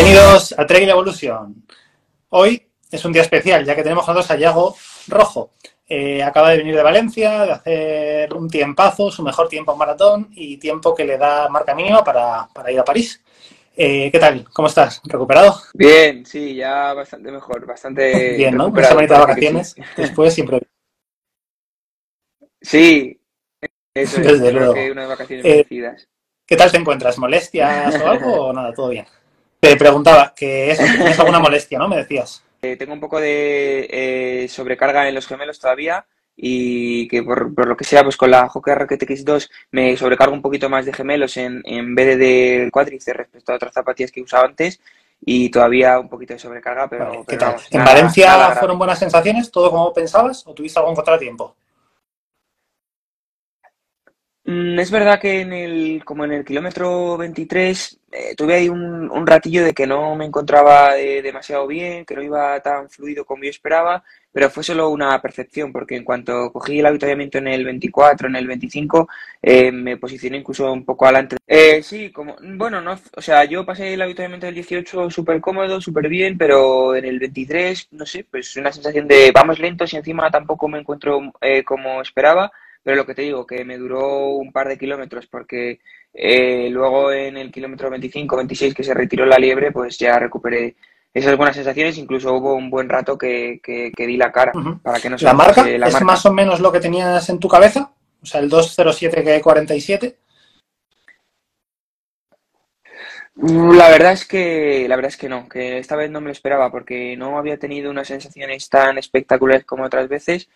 Bienvenidos a Trail Evolution. Hoy es un día especial, ya que tenemos a dos a Yago Rojo. Eh, acaba de venir de Valencia, de hacer un tiempazo, su mejor tiempo en maratón y tiempo que le da marca mínima para, para ir a París. Eh, ¿Qué tal? ¿Cómo estás? ¿Recuperado? Bien, sí, ya bastante mejor, bastante Bien, ¿no? Una recuperado, semanita de parece que vacaciones, sí. después siempre. Sí, eso es, Desde luego. que unas vacaciones Eh. ¿Qué tal te encuentras? ¿Molestias o algo o nada? ¿Todo bien? Te preguntaba que tienes alguna molestia, ¿no? Me decías. Eh, tengo un poco de eh, sobrecarga en los gemelos todavía y que por, por lo que sea, pues con la Hoka Rocket X2 me sobrecargo un poquito más de gemelos en, en vez de del cuádriceps respecto a otras zapatillas que usaba antes y todavía un poquito de sobrecarga, pero, Vale, ¿qué pero tal? vamos, ¿En nada- Valencia nada fueron buenas sensaciones? ¿Todo como pensabas? ¿O tuviste algún contratiempo? Mm, Es verdad que en el, como en el kilómetro 23 eh, tuve ahí un, un ratillo de que no me encontraba eh, demasiado bien, que no iba tan fluido como yo esperaba, pero fue solo una percepción, porque en cuanto cogí el avituallamiento en el 24, en el 25, eh, me posicioné incluso un poco adelante. Eh, sí, como, bueno, no, o sea, yo pasé el avituallamiento del 18 súper cómodo, súper bien, pero en el 23, no sé, pues una sensación de vamos lentos y encima tampoco me encuentro eh, como esperaba. Pero lo que te digo, que me duró un par de kilómetros porque eh, luego en el kilómetro 25-26 que se retiró la liebre, pues ya recuperé esas buenas sensaciones. Incluso hubo un buen rato que, que, que di la cara para que no se ¿La marca la es marca. más o menos lo que tenías en tu cabeza? O sea, el 207 que 47. Mm, La verdad es que, la verdad es que no, que esta vez no me lo esperaba porque no había tenido unas sensaciones tan espectaculares como otras veces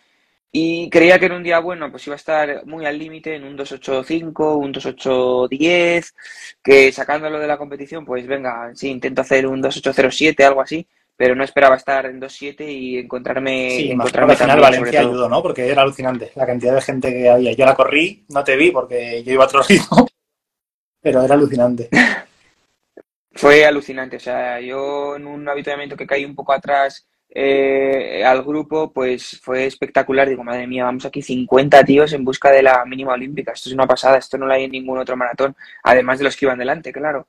y creía que en un día bueno pues iba a estar muy al límite en un 285, un 2810, que sacándolo de la competición pues venga, sí, intento hacer un 2807, algo así, pero no esperaba estar en 27 y encontrarme, Sí, encontrarme al final también sobre Valencia todo. ayudó, ¿no? Porque era alucinante la cantidad de gente que había. Yo la corrí, no te vi porque yo iba a otro ritmo, pero era alucinante. Fue alucinante, o sea, yo en un avituallamiento que caí un poco atrás eh, al grupo, pues fue espectacular. Digo, madre mía, vamos aquí 50 tíos en busca de la mínima olímpica. Esto es una pasada, esto no lo hay en ningún otro maratón, además de los que iban delante, claro.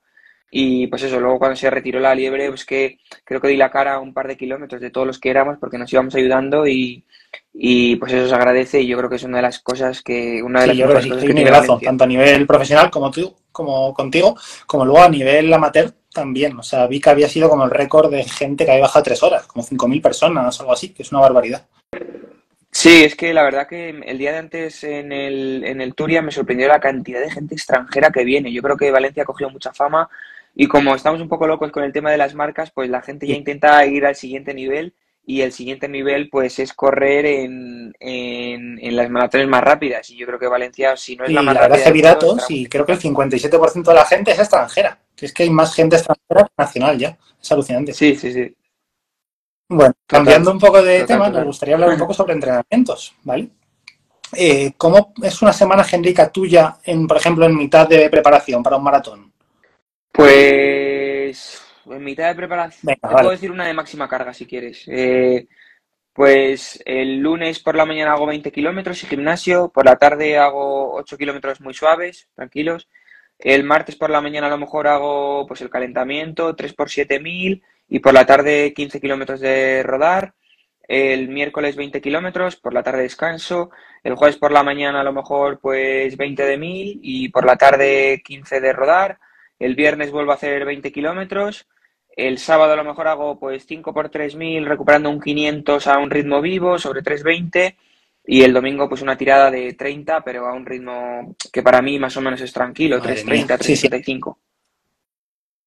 Y pues eso, luego cuando se retiró la liebre, pues que creo que di la cara a un par de kilómetros de todos los que éramos porque nos íbamos ayudando y, y pues eso se agradece y yo creo que es una de las cosas que, una de Sí, las yo creo que cosas que un nivelazo, tanto a nivel profesional como tú, como contigo, como luego a nivel amateur también. O sea, vi que había sido como el récord de gente que había bajado tres horas, como 5.000 personas o algo así, que es una barbaridad. Sí, es que la verdad que el día de antes en el, en el Turia me sorprendió la cantidad de gente extranjera que viene. Yo creo que Valencia ha cogido mucha fama y como estamos un poco locos con el tema de las marcas, pues la gente ya intenta ir al siguiente nivel y el siguiente nivel pues es correr en, en, en las maratones más rápidas. Y yo creo que Valencia, si no es Y la la más verdad rápida que vi del mundo, datos y creo que el 57% de la gente es extranjera. Es que hay más gente extranjera que nacional ya. Es alucinante. Sí, sí, sí. Bueno, Total, cambiando un poco de total, tema, total. me gustaría hablar un poco sobre entrenamientos, ¿vale? Eh, ¿cómo es una semana genérica tuya, en, por ejemplo, en mitad de preparación para un maratón? Pues en mitad de preparación, Venga, te vale. puedo decir una de máxima carga si quieres. Eh, pues el lunes por la mañana hago 20 kilómetros y gimnasio, por la tarde hago 8 kilómetros muy suaves, tranquilos. El martes por la mañana a lo mejor hago pues el calentamiento, 3 por 7000 y por la tarde 15 kilómetros de rodar. El miércoles 20 kilómetros, por la tarde descanso. El jueves por la mañana a lo mejor pues 20 de 1000 y por la tarde 15 de rodar. El viernes vuelvo a hacer 20 kilómetros. El sábado a lo mejor hago pues 5 por 3000 recuperando un 500 a un ritmo vivo sobre 320. Y el domingo pues una tirada de 30 pero a un ritmo que para mí más o menos es tranquilo, Madre 330, mía. Sí, sí. 335.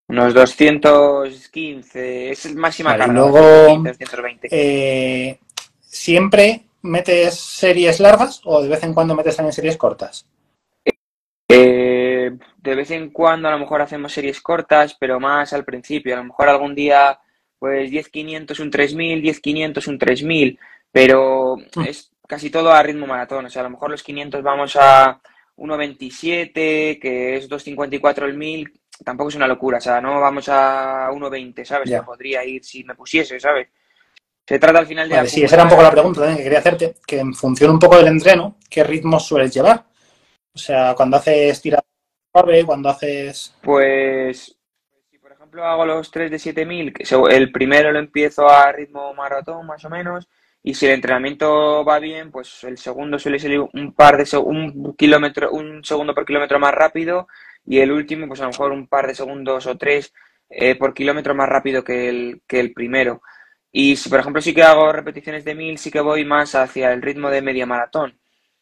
Unos 215, es máxima Vale, y carga, luego, 215, 220. Eh, ¿Siempre metes series largas o de vez en cuando metes también series cortas? Eh, de vez en cuando a lo mejor hacemos series cortas, pero más al principio. A lo mejor algún día, pues 10.500, un 3.000, 10.500, un 3.000, pero Mm. es casi todo a ritmo maratón. O sea, a lo mejor los 500 vamos a 1.27, que es 2.54 el 1.000, tampoco es una locura. O sea, no vamos a 1.20, ¿sabes? Ya. Que podría ir si me pusiese, ¿sabes? Se trata al final de Vale, sí, esa era un poco la pregunta también que quería hacerte, que en función un poco del entreno, ¿qué ritmos sueles llevar? O sea, cuando haces tirada cuando haces... Pues, si por ejemplo hago los 3 de 7000, que el primero lo empiezo a ritmo maratón más o menos, y si el entrenamiento va bien, pues el segundo suele salir un par de un kilómetro, un segundo por kilómetro más rápido, y el último, pues a lo mejor un par de segundos o tres eh, por kilómetro más rápido que el, que el primero. Y si, por ejemplo, sí que hago repeticiones de 1000, sí que voy más hacia el ritmo de media maratón.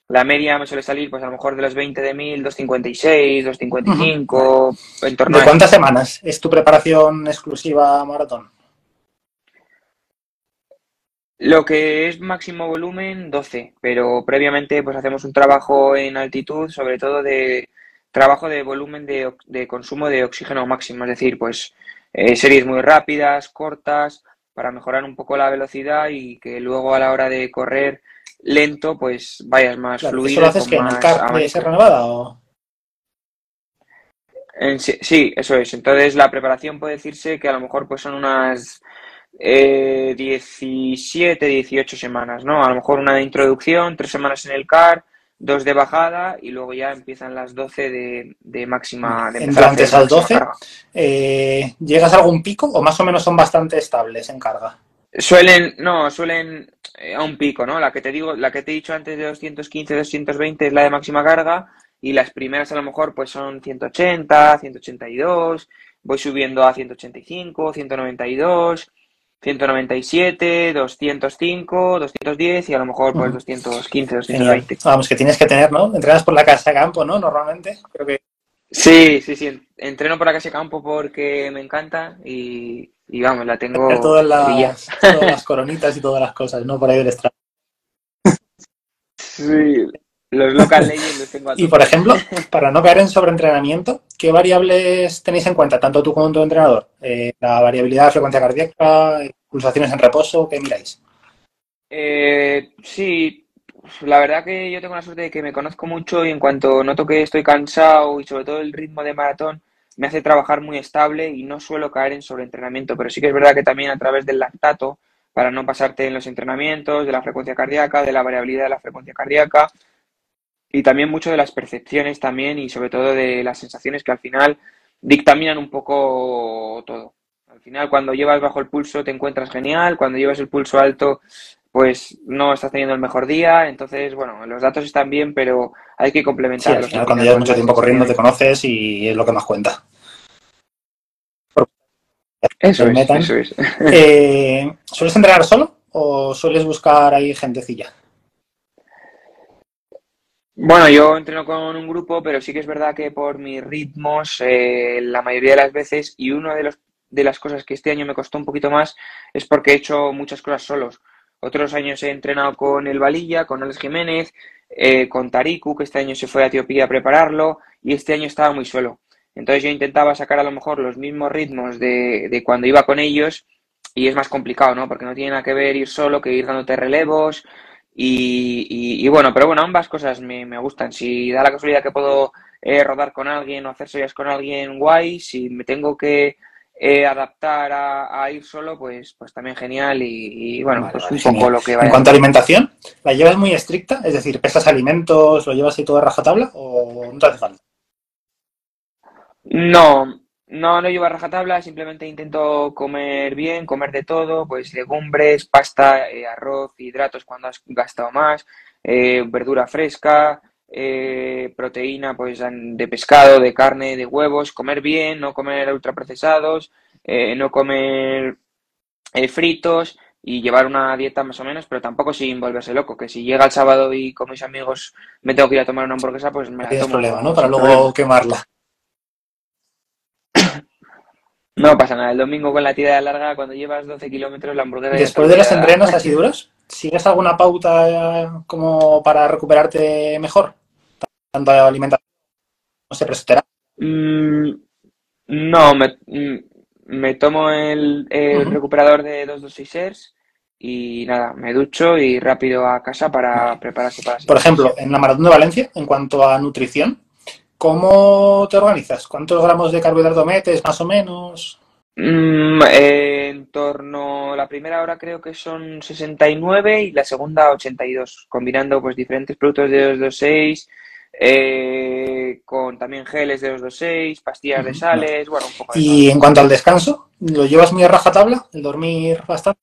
La media me suele salir, pues a lo mejor de los 20 de 1000, 256, 255, en torno ¿De cuántas semanas es tu preparación exclusiva maratón? Lo que es máximo volumen, 12, pero previamente pues hacemos un trabajo en altitud, sobre todo de trabajo de volumen de, de consumo de oxígeno máximo, es decir, pues eh, series muy rápidas, cortas, para mejorar un poco la velocidad y que luego a la hora de correr lento, pues vayas más fluido. ¿Eso lo haces que en el CAR de Sierra Nevada o...? sí, eso es. Entonces la preparación puede decirse que a lo mejor pues son unas eh, 17, 18 semanas, ¿no? A lo mejor una de introducción, tres semanas en el CAR, dos de bajada y luego ya empiezan las 12 de, de máxima. De Durante esas 12, eh, ¿llegas a algún pico o más o menos son bastante estables en carga? Suelen, no, suelen eh, a un pico, ¿no? La que te digo, la que te he dicho antes de 215, 220 es la de máxima carga y las primeras a lo mejor pues son 180, 182, voy subiendo a 185, 192, 197, 205, 210 y a lo mejor pues 215, 220. Vamos, que tienes que tener, ¿no? Entrenas por la casa de campo, ¿no? Normalmente, creo que... Sí, sí, sí. Entreno por la casa de campo porque me encanta y, y vamos, la tengo. Todas las, todas las coronitas y todas las cosas, ¿no? Por ahí del estrado. Sí, los local legends los tengo a Y por ejemplo, para no caer en sobreentrenamiento, ¿qué variables tenéis en cuenta, tanto tú como tu entrenador? Eh, la variabilidad de frecuencia cardíaca, pulsaciones en reposo, ¿qué miráis? Eh, sí, la verdad que yo tengo la suerte de que me conozco mucho y en cuanto noto que estoy cansado y sobre todo el ritmo de maratón, me hace trabajar muy estable y no suelo caer en sobreentrenamiento, pero sí que es verdad que también a través del lactato, para no pasarte en los entrenamientos, de la frecuencia cardíaca, de la variabilidad de la frecuencia cardíaca y también mucho de las percepciones también y sobre todo de las sensaciones que al final dictaminan un poco todo. Al final cuando llevas bajo el pulso te encuentras genial, cuando llevas el pulso alto pues no estás teniendo el mejor día. Entonces, bueno, los datos están bien, pero hay que complementarlos. Sí, cuando llevas mucho tiempo corriendo te conoces y es lo que más cuenta. Eso es, eso es. Eh, ¿Sueles entrenar solo o sueles buscar ahí gentecilla? Bueno, yo entreno con un grupo, pero sí que es verdad que por mis ritmos, eh, la mayoría de las veces, y una de, los, de las cosas que este año me costó un poquito más, es porque he hecho muchas cosas solos. Otros años he entrenado con el Valilla, con Alex Jiménez, eh, con Tariku, que este año se fue a Etiopía a prepararlo, y este año estaba muy solo. Entonces yo intentaba sacar a lo mejor los mismos ritmos de, de cuando iba con ellos, y es más complicado, ¿no? Porque no tiene nada que ver ir solo que ir dándote relevos. Y, bueno, pero bueno, ambas cosas me, me, gustan. Si da la casualidad que puedo eh, rodar con alguien o hacer sellas con alguien, guay. Si me tengo que eh, adaptar a, ir solo, pues, pues también genial y, bueno, pues un poco lo que va. En cuanto a alimentación, ¿la llevas muy estricta? Es decir, ¿pesas alimentos, lo llevas ahí todo a rajatabla o no te hace falta? No, no lo llevo a rajatabla, simplemente intento comer bien, comer de todo, pues legumbres, pasta, eh, arroz, hidratos cuando has gastado más, eh, verdura fresca, eh, proteína pues de pescado, de carne, de huevos, comer bien, no comer ultraprocesados, eh, no comer eh, fritos y llevar una dieta más o menos, pero tampoco sin volverse loco, que si llega el sábado y con mis amigos me tengo que ir a tomar una hamburguesa, pues me la tomo. problema, ¿no? Para luego quemarla. No pasa nada, el domingo con la tirada larga, cuando llevas 12 kilómetros, la hamburguesa... Después de los entrenos así duros, ¿sigues alguna pauta como para recuperarte mejor? Tanto alimentación, no sé, presoterapia. Mm, no, me, mm, me, tomo el, el uh -huh. recuperador de 226ers y nada, me ducho y rápido a casa para prepararse para... Por ejemplo, en la Maratón de Valencia, en cuanto a nutrición, ¿Cómo te organizas? ¿Cuántos gramos de carbohidrato metes, más o menos? Mm, eh, en torno, la primera hora creo que son 69 y la segunda 82, combinando pues diferentes productos de 226, eh, con también geles de 226, pastillas de sales, bueno, un poco de Y en cuanto al descanso, ¿lo llevas muy a rajatabla? ¿El dormir bastante?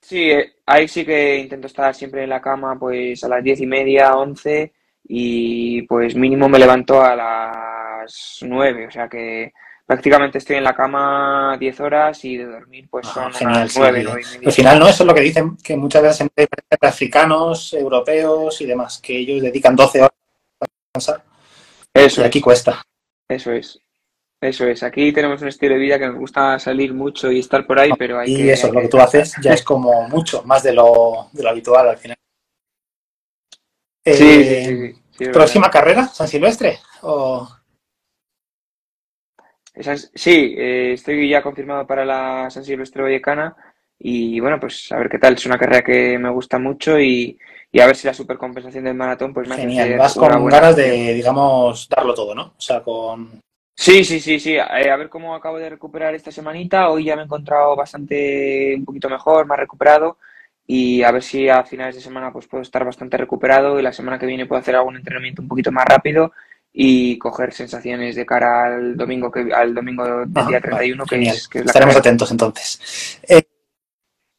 Sí, eh, ahí sí que intento estar siempre en la cama pues a las diez y media, once y pues mínimo me levanto a las nueve, o sea que prácticamente estoy en la cama 10 horas y de dormir pues Ah, son genial, unas sí. 9, 9 y media. Al final, ¿no? Eso es lo que dicen, que muchas veces entre africanos, europeos y demás, que ellos dedican 12 horas a descansar. Eso Y es, aquí cuesta. eso es. Eso es, aquí tenemos un estilo de vida que nos gusta salir mucho y estar por ahí, pero hay Y que, eso, hay lo que que tú haces ya es como mucho, más de lo, de lo habitual al final. Sí, sí, Eh, sí, sí, sí, es ¿Próxima verdad. carrera? ¿San Silvestre? ¿O... Sí, eh, estoy ya confirmado para la San Silvestre Vallecana y bueno, pues a ver qué tal. Es una carrera que me gusta mucho y, y a ver si la supercompensación del maratón pues me Genial, vas con buena ganas de, digamos, darlo todo, ¿no? O sea, con... Sí, sí, sí, sí. Eh, a ver cómo acabo de recuperar esta semanita. Hoy ya me he encontrado bastante, un poquito mejor, más recuperado. Y a ver si a finales de semana pues puedo estar bastante recuperado y la semana que viene puedo hacer algún entrenamiento un poquito más rápido y coger sensaciones de cara al domingo que, al domingo del día vale, 31, que es, que es la Estaremos atentos entonces. Eh,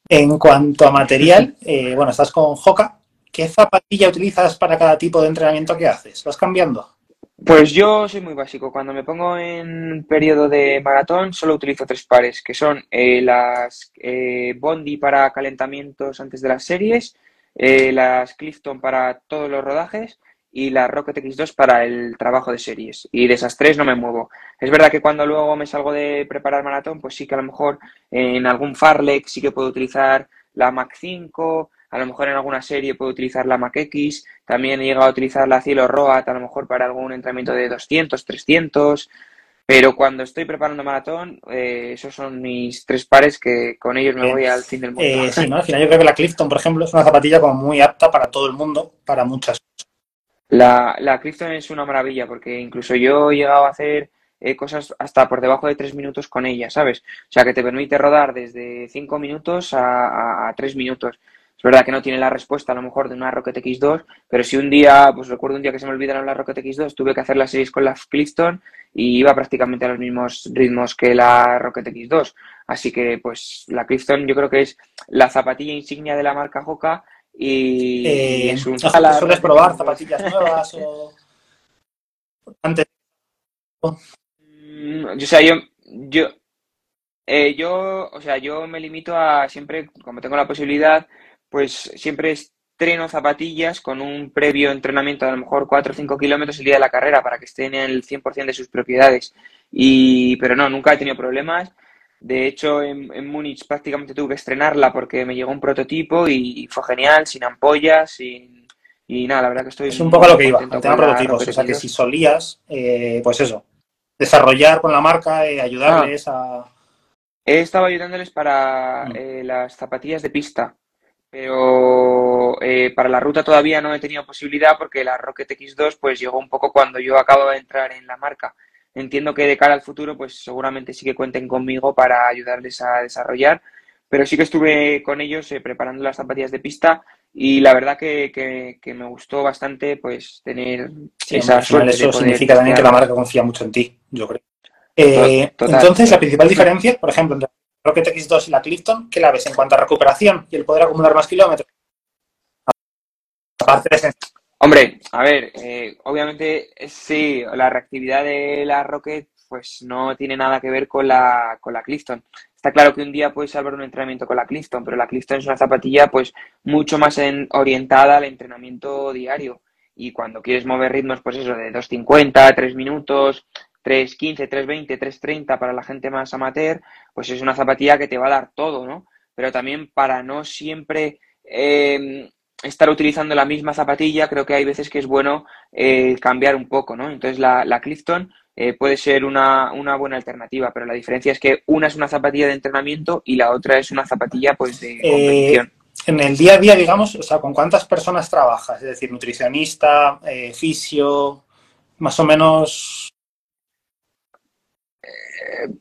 en cuanto a material, eh, bueno, estás con Hoka. ¿Qué zapatilla utilizas para cada tipo de entrenamiento que haces? ¿Vas cambiando? Pues yo soy muy básico. Cuando me pongo en periodo de maratón, solo utilizo tres pares, que son eh, las Bondi para calentamientos antes de las series, las Clifton para todos los rodajes y la Rocket X2 para el trabajo de series. Y de esas tres no me muevo. Es verdad que cuando luego me salgo de preparar maratón, pues sí que a lo mejor en algún Farlek sí que puedo utilizar la Mac 5, a lo mejor en alguna serie puedo utilizar la Mac X, también he llegado a utilizar la Cielo Roat, a lo mejor para algún entrenamiento de 200, 300, pero cuando estoy preparando maratón, eh, esos son mis tres pares que con ellos me voy al fin del mundo. Eh, sí, ¿no? Al final yo creo que la Clifton, por ejemplo, es una zapatilla como muy apta para todo el mundo, para muchas La, la Clifton es una maravilla porque incluso yo he llegado a hacer eh, cosas hasta por debajo de tres minutos con ella, ¿sabes? O sea, que te permite rodar desde cinco minutos a, tres minutos. Es verdad que no tiene la respuesta a lo mejor de una Rocket X2, pero si un día, pues recuerdo un día que se me olvidaron la Rocket X2, tuve que hacer las series con la Clifton y iba prácticamente a los mismos ritmos que la Rocket X2. Así que, pues, la Clifton yo creo que es la zapatilla insignia de la marca Hoka y, y Eh, es un ¿Sueles probar zapatillas nuevas o antes? Mm, O sea, yo, yo, eh, yo, o sea, yo me limito a siempre, como tengo la posibilidad, pues siempre estreno zapatillas con un previo entrenamiento de a lo mejor 4 o 5 kilómetros el día de la carrera para que estén en el 100% de sus propiedades. Y, pero no, nunca he tenido problemas. De hecho, en, en Múnich prácticamente tuve que estrenarla porque me llegó un prototipo y fue genial, sin ampollas, sin, y nada, la verdad que estoy Es un poco a lo que iba, el tema prototipos. O sea, que X2. si solías, eh, pues eso, desarrollar con la marca, eh, ayudarles a... He estado ayudándoles para Mm. eh, las zapatillas de pista, pero eh, para la ruta todavía no he tenido posibilidad porque la Rocket X2 pues llegó un poco cuando yo acabo de entrar en la marca. Entiendo que de cara al futuro pues seguramente sí que cuenten conmigo para ayudarles a desarrollar, pero sí que estuve con ellos eh, preparando las zapatillas de pista y la verdad que, que- que me gustó bastante pues tener Sí, esa suerte eso significa también que la marca confía mucho en ti, yo creo. Eh, Total. entonces, la principal diferencia, por ejemplo, entre la Rocket X2 y la Clifton, ¿qué la ves en cuanto a recuperación y el poder acumular más kilómetros? Aparte de Hombre, a ver, eh, obviamente eh, sí, la reactividad de la Rocket pues no tiene nada que ver con la, con la Clifton. Está claro que un día puedes salvar un entrenamiento con la Clifton, pero la Clifton es una zapatilla pues mucho más en- orientada al entrenamiento diario. Y cuando quieres mover ritmos, pues eso, de 2.50, 3 minutos, 3.15, 3.20, 3.30 para la gente más amateur, pues es una zapatilla que te va a dar todo, ¿no? Pero también para no siempre eh, estar utilizando la misma zapatilla, creo que hay veces que es bueno eh, cambiar un poco, ¿no? Entonces la, la Clifton eh, puede ser una, una buena alternativa, pero la diferencia es que una es una zapatilla de entrenamiento y la otra es una zapatilla pues de Eh, competición. en el día a día, digamos, o sea, ¿con cuántas personas trabajas? Es decir, nutricionista, fisio, más o menos.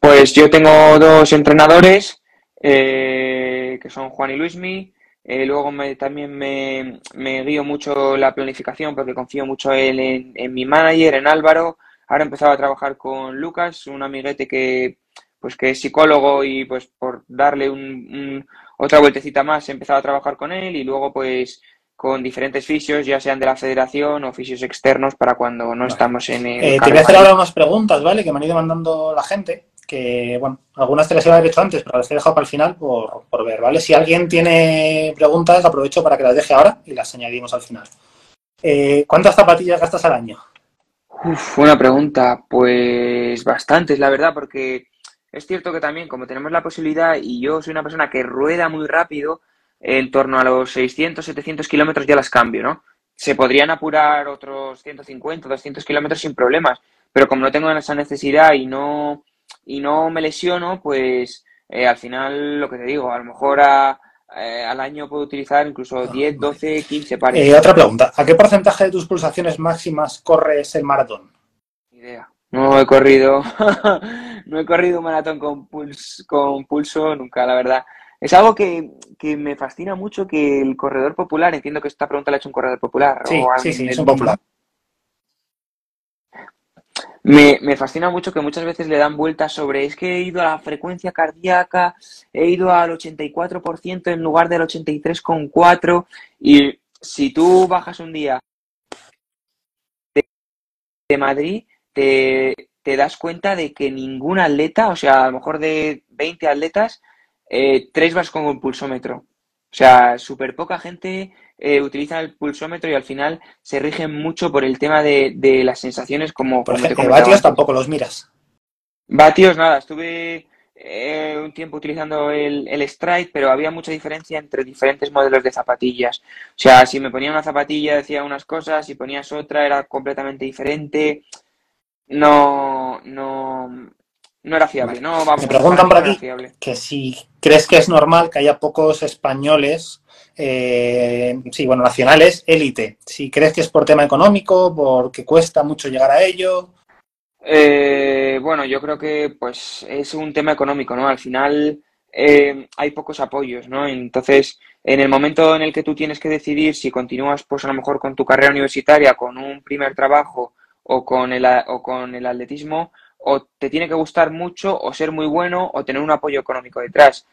Pues yo tengo dos entrenadores, que son Juan y Luismi, Eh, luego me, también me, me, guío mucho la planificación porque confío mucho en, en, mi manager, en Álvaro. Ahora he empezado a trabajar con Lucas, un amiguete que, pues, que es psicólogo y pues por darle un, otra vueltecita más he empezado a trabajar con él y luego pues con diferentes fisios, ya sean de la federación o fisios externos para cuando no estamos en el... Eh, te voy a hacer ahora unas preguntas, ¿vale? Que me han ido mandando la gente que, bueno, algunas te las haber hecho antes, pero las he dejado para el final por, por, ver, ¿vale? Si alguien tiene preguntas, aprovecho para que las deje ahora y las añadimos al final. Eh, ¿Cuántas zapatillas gastas al año? Uf, buena pregunta. Pues bastantes, la verdad, porque es cierto que también, como tenemos la posibilidad y yo soy una persona que rueda muy rápido, en torno a los 600, 700 kilómetros ya las cambio, ¿no? Se podrían apurar otros 150, 200 kilómetros sin problemas, pero como no tengo esa necesidad y no y no me lesiono, pues eh, al final lo que te digo, a lo mejor a, eh, al año puedo utilizar incluso 10, 12, 15 pares. Eh, otra pregunta, ¿a qué porcentaje de tus pulsaciones máximas corres el maratón? idea. No he corrido, no he corrido un maratón con, con pulso nunca, la verdad. Es algo que, que, me fascina mucho que el corredor popular, entiendo que esta pregunta la ha hecho un corredor popular. Sí, sí, sí, es un popular. Me, me, fascina mucho que muchas veces le dan vueltas sobre es que he ido a la frecuencia cardíaca, he ido al 84% en lugar del 83,4% y si tú bajas un día de, de Madrid, te, te, das cuenta de que ningún atleta, o sea, a lo mejor de 20 atletas, eh, tres vas con un pulsómetro. O sea, súper poca gente eh, utiliza el pulsómetro y al final se rigen mucho por el tema de, las sensaciones como... Por ejemplo, vatios tampoco los miras. Vatios, nada, estuve eh, un tiempo utilizando el, el Stride, pero había mucha diferencia entre diferentes modelos de zapatillas. O sea, si me ponía una zapatilla decía unas cosas, si ponías otra era completamente diferente. No, no, no era fiable, no Me preguntan por aquí que si crees que es normal que haya pocos españoles eh, sí, bueno, nacionales, élite. Si crees que es por tema económico, porque cuesta mucho llegar a ello. Eh, bueno, yo creo que pues es un tema económico, ¿no? Al final eh, hay pocos apoyos, ¿no? Entonces, en el momento en el que tú tienes que decidir si continúas, pues a lo mejor con tu carrera universitaria, con un primer trabajo o con el, o con el atletismo, o te tiene que gustar mucho, o ser muy bueno, o tener un apoyo económico detrás.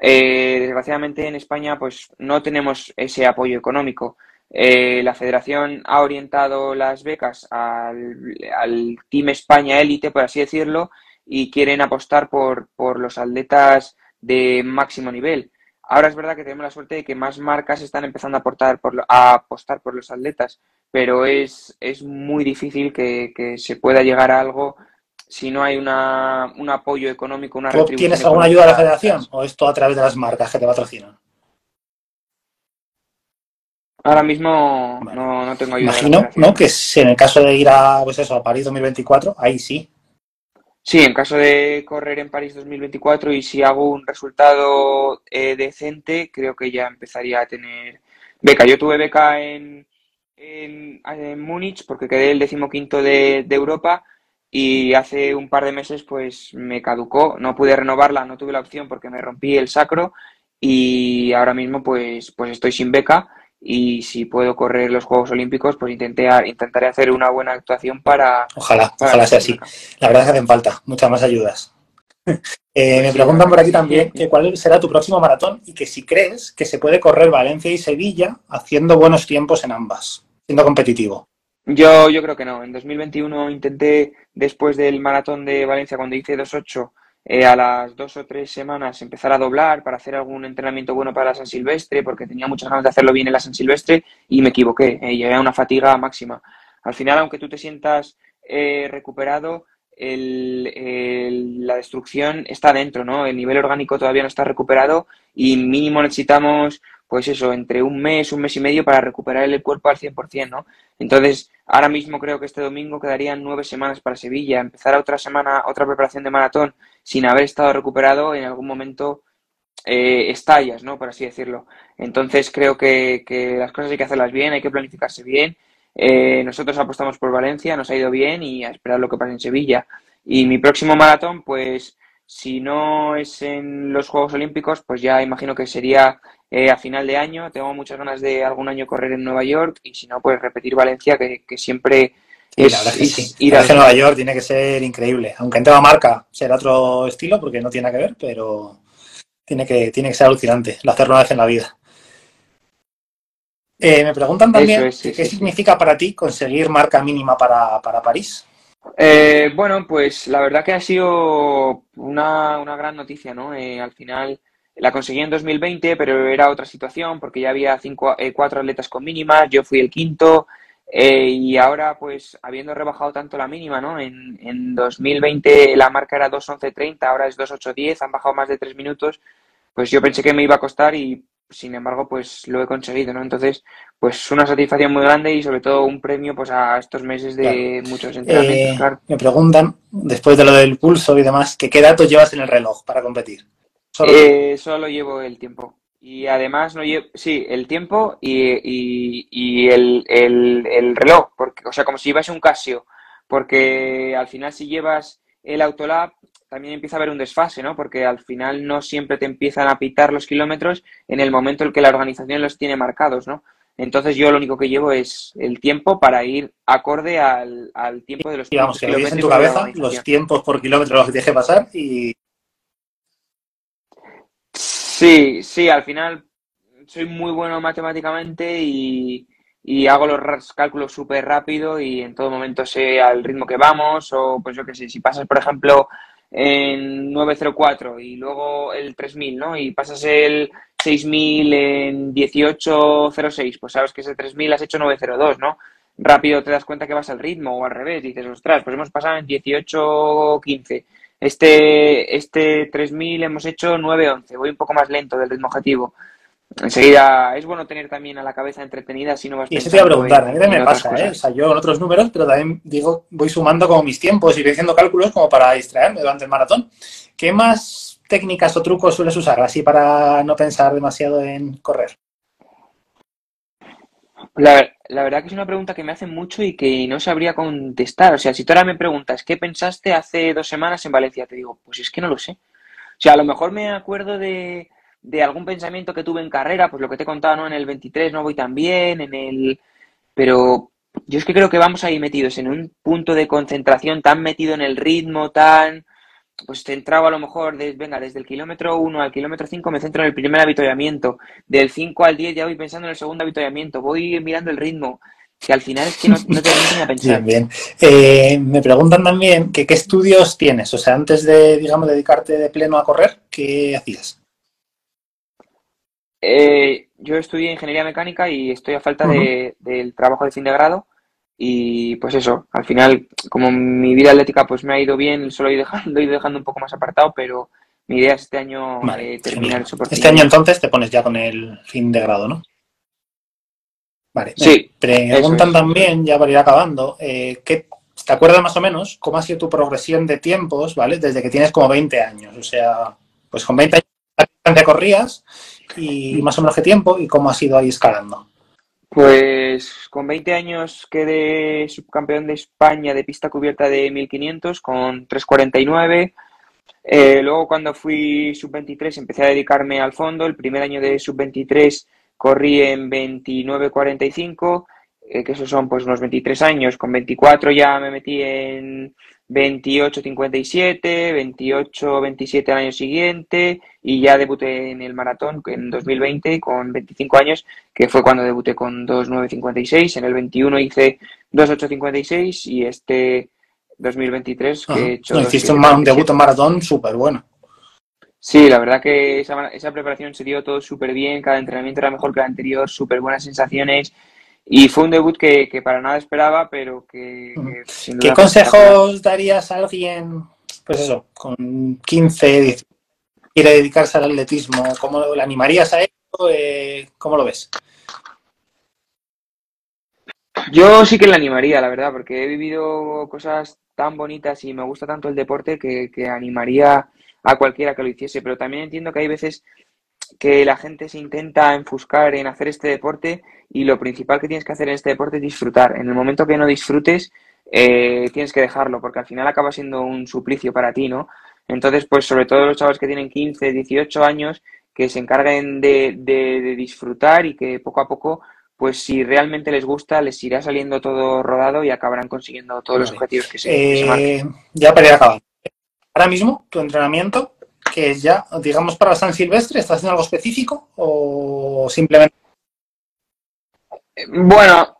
Eh, desgraciadamente en España pues no tenemos ese apoyo económico. Eh, la federación ha orientado las becas al, Team España élite, por así decirlo, y quieren apostar por, por los atletas de máximo nivel. Ahora es verdad que tenemos la suerte de que más marcas están empezando a, aportar por, a apostar por los atletas, pero es, es muy difícil que, que se pueda llegar a algo si no hay una, un apoyo económico, una retribución. ¿Tienes alguna ayuda de la federación o esto a través de las marcas que te patrocinan? Ahora mismo no, no, tengo ayuda. Imagino, ¿no? Que en el caso de ir a, pues eso, a París 2024, ahí sí. Sí, en caso de correr en París 2024 y si hago un resultado eh, decente, creo que ya empezaría a tener beca. Yo tuve beca en, en, en Múnich porque quedé el decimoquinto de, de Europa y hace un par de meses pues me caducó, no pude renovarla, no tuve la opción porque me rompí el sacro y ahora mismo pues, pues estoy sin beca y si puedo correr los Juegos Olímpicos pues intenté, intentaré hacer una buena actuación para... Ojalá, ojalá sea así. La verdad es que hacen falta muchas más ayudas. Eh, me preguntan por aquí también que cuál será tu próximo maratón y que si crees que se puede correr Valencia y Sevilla haciendo buenos tiempos en ambas, siendo competitivo. Yo, yo creo que no. En 2021 intenté, después del maratón de Valencia, cuando hice 2.8, eh, a las dos o tres semanas empezar a doblar para hacer algún entrenamiento bueno para la San Silvestre, porque tenía muchas ganas de hacerlo bien en la San Silvestre y me equivoqué. Eh, llegué a una fatiga máxima. Al final, aunque tú te sientas eh, recuperado, el, la destrucción está dentro, ¿no? El nivel orgánico todavía no está recuperado y mínimo necesitamos pues eso, entre un mes, un mes y medio para recuperar el cuerpo al 100%, ¿no? Entonces, ahora mismo creo que este domingo quedarían nueve semanas para Sevilla. Empezar otra semana, otra preparación de maratón sin haber estado recuperado, en algún momento eh, estallas, ¿no? Por así decirlo. Entonces, creo que, que, las cosas hay que hacerlas bien, hay que planificarse bien. Eh, nosotros apostamos por Valencia, nos ha ido bien y a esperar lo que pase en Sevilla. Y mi próximo maratón, pues Si no es en los Juegos Olímpicos, pues ya imagino que sería eh, a final de año. Tengo muchas ganas de algún año correr en Nueva York y si no, pues repetir Valencia, que, que siempre es, la verdad que sí. ir a Nueva York tiene que ser increíble. Aunque en tema marca será otro estilo porque no tiene nada que ver, pero tiene que, tiene que ser alucinante el hacerlo una vez en la vida. Eh, me preguntan también qué significa para ti conseguir marca mínima para, para París. Eh, bueno, pues la verdad que ha sido una, una gran noticia, ¿no? Eh, al final la conseguí en 2020, pero era otra situación porque ya había cinco, cuatro atletas con mínimas, yo fui el quinto y ahora pues habiendo rebajado tanto la mínima, ¿no? En, en 2020 la marca era 2.11.30, ahora es 2.8.10, han bajado más de tres minutos, pues yo pensé que me iba a costar y sin embargo, pues lo he conseguido, ¿no? Entonces, pues una satisfacción muy grande y sobre todo un premio pues a estos meses de muchos entrenamientos, eh, claro. Me preguntan, después de lo del pulso y demás, que qué datos llevas en el reloj para competir. Solo, eh, solo llevo el tiempo. Y además no llevo, sí, el tiempo y, y, y el, el, el, reloj, porque, o sea, como si llevas un Casio, porque al final si llevas el Autolab, también empieza a haber un desfase, ¿no? Porque al final no siempre te empiezan a pitar los kilómetros en el momento en que la organización los tiene marcados, ¿no? Entonces yo lo único que llevo es el tiempo para ir acorde al, tiempo de los Digamos, que lo en tu cabeza, los tiempos por kilómetro los que que pasar y... Sí, sí, al final soy muy bueno matemáticamente y, y hago los cálculos súper rápido y en todo momento sé al ritmo que vamos o pues yo qué sé, si pasas por ejemplo en 904 y luego el 3000, ¿no? Y pasas el 6000 en 1806, pues sabes que ese 3000 has hecho 902, ¿no? Rápido te das cuenta que vas al ritmo o al revés, dices, ostras, pues hemos pasado en 1815. Este, este 3000 hemos hecho 911, voy un poco más lento del ritmo objetivo enseguida es bueno tener también a la cabeza entretenida si no vas Y eso te iba a preguntar, a mí me pasa, ¿eh? O sea, yo en otros números, pero también digo, voy sumando como mis tiempos y voy haciendo cálculos como para distraerme durante el maratón. ¿Qué más técnicas o trucos sueles usar así para no pensar demasiado en correr? La, la, verdad que es una pregunta que me hacen mucho y que no sabría contestar. O sea, si tú ahora me preguntas, ¿qué pensaste hace dos semanas en Valencia? Te digo, pues es que no lo sé. O sea, a lo mejor me acuerdo de, de algún pensamiento que tuve en carrera, pues lo que te he contado, ¿no? En el 23 no voy tan bien, en el... Pero yo es que creo que vamos ahí metidos en un punto de concentración tan metido en el ritmo, tan... Pues centrado a lo mejor, de, venga, desde el kilómetro 1 al kilómetro 5 me centro en el primer avituallamiento, del 5 al 10 ya voy pensando en el segundo avituallamiento, voy mirando el ritmo, que al final es que no, no te ni a pensar. Bien, bien. Eh, me preguntan también que qué estudios tienes, o sea, antes de, digamos, dedicarte de pleno a correr, ¿qué hacías? Eh, yo estudié ingeniería mecánica y estoy a falta de, del trabajo de fin de grado. Y pues eso, al final, como mi vida atlética pues me ha ido bien, solo he dejando, he ido dejando un poco más apartado, pero mi idea es este año eh, terminar el soporte. Este año entonces te pones ya con el fin de grado, ¿no? Vale. Sí. Preguntan también, ya para ir acabando, eh, ¿qué, ¿te acuerdas más o menos cómo ha sido tu progresión de tiempos, ¿vale? Desde que tienes como 20 años. O sea, pues con 20 años te corrías y más o menos qué tiempo y cómo ha sido ahí escalando. Pues con 20 años quedé subcampeón de España de pista cubierta de 1500 con 349. Eh, luego cuando fui sub-23 empecé a dedicarme al fondo. El primer año de sub-23 corrí en 29.45, eh, que esos son pues unos 23 años. Con 24 ya me metí en 28-57, 28-27 al año siguiente y ya debuté en el maratón en 2020 con 25 años, que fue cuando debuté con 2.956. En el 21 hice 2.856 y este 2023 que he hecho... hiciste un, debut en maratón súper bueno. Sí, la verdad que esa, esa preparación se dio todo súper bien, cada entrenamiento era mejor que el anterior, súper buenas sensaciones y fue un debut que, que para nada esperaba, pero que... que ¿Qué consejos darías a alguien, pues eso, con 15, quiere dedicarse al atletismo? ¿Cómo le animarías a esto? Eh, ¿Cómo lo ves? Yo sí que le animaría, la verdad, porque he vivido cosas tan bonitas y me gusta tanto el deporte que, que animaría a cualquiera que lo hiciese, pero también entiendo que hay veces que la gente se intenta enfuscar en hacer este deporte y lo principal que tienes que hacer en este deporte es disfrutar. En el momento que no disfrutes, eh, tienes que dejarlo porque al final acaba siendo un suplicio para ti, ¿no? Entonces, pues sobre todo los chavales que tienen 15, 18 años, que se encarguen de, de, disfrutar y que poco a poco, pues si realmente les gusta, les irá saliendo todo rodado y acabarán consiguiendo todos los objetivos que se, eh, Ya para ir acabando. Ahora mismo, tu entrenamiento, que ya, digamos, para San Silvestre, ¿estás haciendo algo específico o simplemente? Bueno,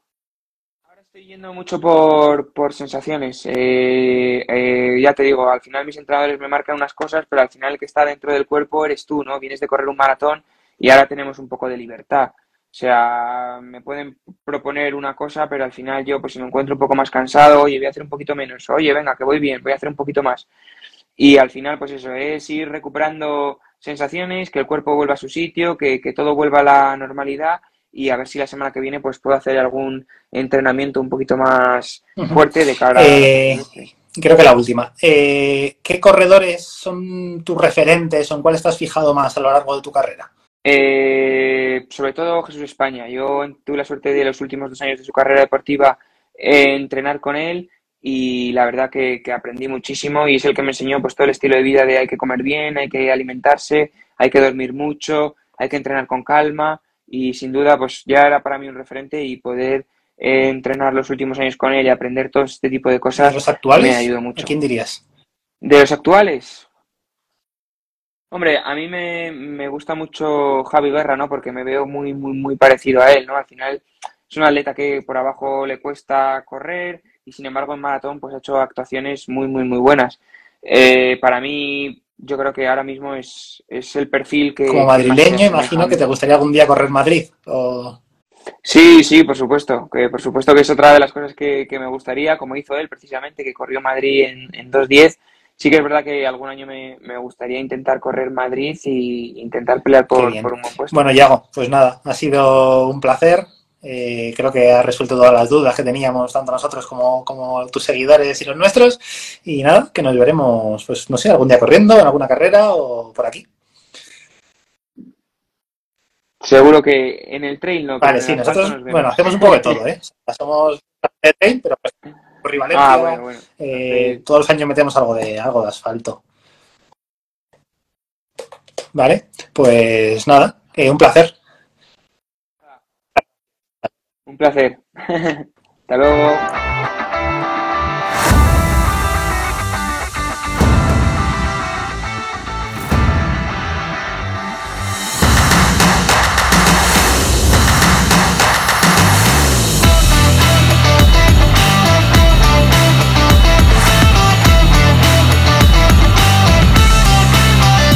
estoy yendo mucho por, por sensaciones. Eh, eh, ya te digo, al final mis entrenadores me marcan unas cosas, pero al final el que está dentro del cuerpo eres tú, ¿no? Vienes de correr un maratón y ahora tenemos un poco de libertad. O sea, me pueden proponer una cosa, pero al final yo, pues si me encuentro un poco más cansado, oye, voy a hacer un poquito menos, oye, venga, que voy bien, voy a hacer un poquito más. Y al final, pues eso, es ir recuperando sensaciones, que el cuerpo vuelva a su sitio, que, que todo vuelva a la normalidad y a ver si la semana que viene pues puedo hacer algún entrenamiento un poquito más fuerte de cara eh, Creo que la última. Eh, ¿Qué corredores son tus referentes o en cuál estás fijado más a lo largo de tu carrera? Eh, sobre todo Jesús España. Yo tuve la suerte de los últimos dos años de su carrera deportiva entrenar con él y la verdad que, que, aprendí muchísimo y es el que me enseñó pues todo el estilo de vida de hay que comer bien, hay que alimentarse, hay que dormir mucho, hay que entrenar con calma y sin duda pues ya era para mí un referente y poder eh, entrenar los últimos años con él y aprender todo este tipo de cosas ¿De los actuales? me ayudó mucho. quién dirías? De los actuales. Hombre, a mí me, me, gusta mucho Javi Guerra, ¿no? Porque me veo muy, muy, muy parecido a él, ¿no? Al final es un atleta que por abajo le cuesta correr y sin embargo en maratón pues ha hecho actuaciones muy, muy, muy buenas. Eh, para mí yo creo que ahora mismo es, es el perfil que... Como madrileño, imagino que te gustaría algún día correr Madrid. Sí, sí, por supuesto. Que por supuesto que es otra de las cosas que, me gustaría, como hizo él precisamente, que corrió Madrid en, en 2.10. Sí que es verdad que algún año me, me gustaría intentar correr Madrid y intentar pelear por, por un buen puesto. Bueno, Yago, pues nada, ha sido un placer. Eh, creo que ha resuelto todas las dudas que teníamos, tanto nosotros como, como, tus seguidores y los nuestros. Y nada, que nos veremos, pues no sé, algún día corriendo, en alguna carrera o por aquí. Seguro que en el trail no. Vale, sí, nosotros, bueno, hacemos un poco de todo, ¿eh? Somos de trail, pero pues, por Valencia, ah, bueno, bueno. Eh, todos los años metemos algo de, algo de asfalto. Vale, pues nada, eh, un placer. Un placer. Hasta luego.